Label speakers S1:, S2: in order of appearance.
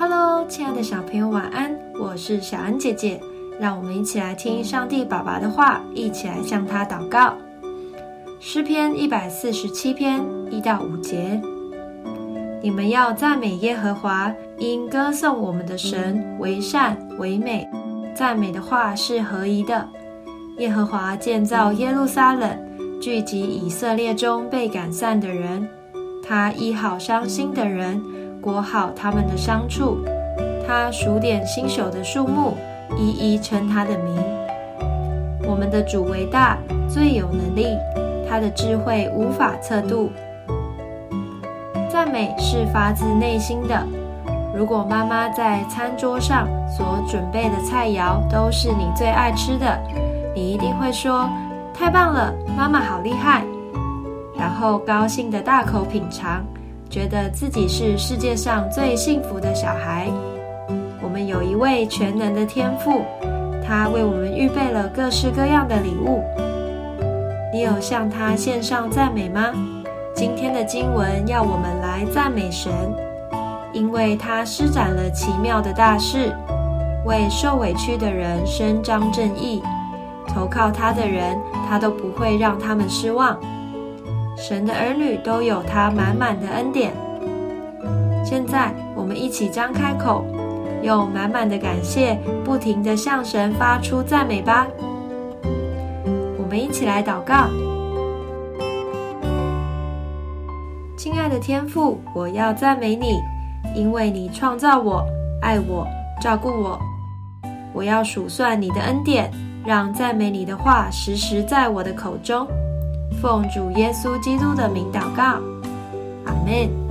S1: Hello，亲爱的小朋友，晚安！我是小恩姐姐，让我们一起来听上帝爸爸的话，一起来向他祷告。诗篇一百四十七篇一到五节：你们要赞美耶和华，因歌颂我们的神为善为美。赞美的话是合宜的。耶和华建造耶路撒冷，聚集以色列中被赶散的人。他医好伤心的人，裹好他们的伤处。他数点新手的数目，一一称他的名。我们的主伟大，最有能力，他的智慧无法测度。赞美是发自内心的。如果妈妈在餐桌上所准备的菜肴都是你最爱吃的，你一定会说：“太棒了，妈妈好厉害！”然后高兴的大口品尝，觉得自己是世界上最幸福的小孩。我们有一位全能的天父，他为我们预备了各式各样的礼物。你有向他献上赞美吗？今天的经文要我们来赞美神，因为他施展了奇妙的大事，为受委屈的人伸张正义。投靠他的人，他都不会让他们失望。神的儿女都有他满满的恩典。现在，我们一起张开口，用满满的感谢，不停的向神发出赞美吧。我们一起来祷告：亲爱的天父，我要赞美你，因为你创造我、爱我、照顾我。我要数算你的恩典。让赞美你的话时时在我的口中，奉主耶稣基督的名祷告，阿门。